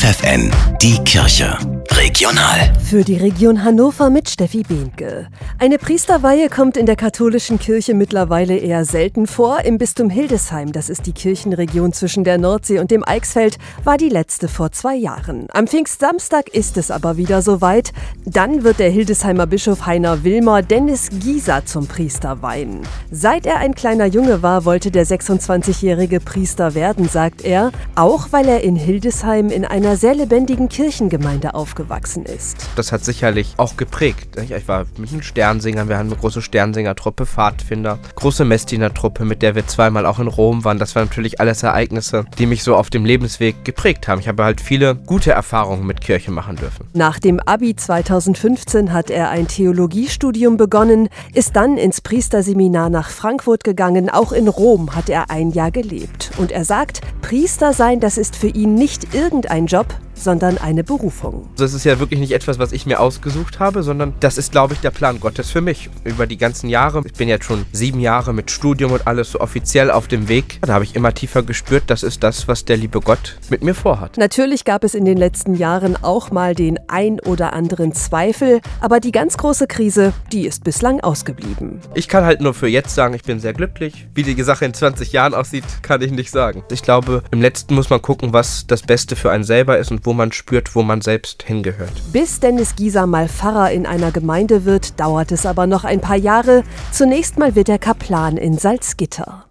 FFN, die Kirche. Regional. Für die Region Hannover mit Steffi Behnke. Eine Priesterweihe kommt in der katholischen Kirche mittlerweile eher selten vor. Im Bistum Hildesheim, das ist die Kirchenregion zwischen der Nordsee und dem Eichsfeld, war die letzte vor zwei Jahren. Am Pfingstsamstag ist es aber wieder soweit. Dann wird der Hildesheimer Bischof Heiner Wilmer Dennis Gieser zum Priester weihen. Seit er ein kleiner Junge war, wollte der 26-jährige Priester werden, sagt er, auch weil er in Hildesheim in einer sehr lebendigen Kirchengemeinde aufgewachsen ist. Das hat sicherlich auch geprägt. Ich war mit den Sternsingern, wir hatten eine große Sternsingertruppe, Pfadfinder, große Messdienertruppe, mit der wir zweimal auch in Rom waren. Das waren natürlich alles Ereignisse, die mich so auf dem Lebensweg geprägt haben. Ich habe halt viele gute Erfahrungen mit Kirche machen dürfen. Nach dem Abi 2015 hat er ein Theologiestudium begonnen, ist dann ins Priesterseminar nach Frankfurt gegangen. Auch in Rom hat er ein Jahr gelebt. Und er sagt, Priester sein, das ist für ihn nicht irgendein Job, sondern eine Berufung. Das ist ja wirklich nicht etwas, was ich mir ausgesucht habe, sondern das ist, glaube ich, der Plan Gottes für mich. Über die ganzen Jahre, ich bin jetzt schon sieben Jahre mit Studium und alles so offiziell auf dem Weg, da habe ich immer tiefer gespürt, das ist das, was der liebe Gott mit mir vorhat. Natürlich gab es in den letzten Jahren auch mal den ein oder anderen Zweifel, aber die ganz große Krise, die ist bislang ausgeblieben. Ich kann halt nur für jetzt sagen, ich bin sehr glücklich. Wie die Sache in 20 Jahren aussieht, kann ich nicht sagen. Ich glaube, im letzten muss man gucken, was das Beste für einen selber ist und wo man spürt, wo man selbst hingehört. Bis Dennis Gieser mal Pfarrer in einer Gemeinde wird, dauert es aber noch ein paar Jahre. Zunächst mal wird er Kaplan in Salzgitter.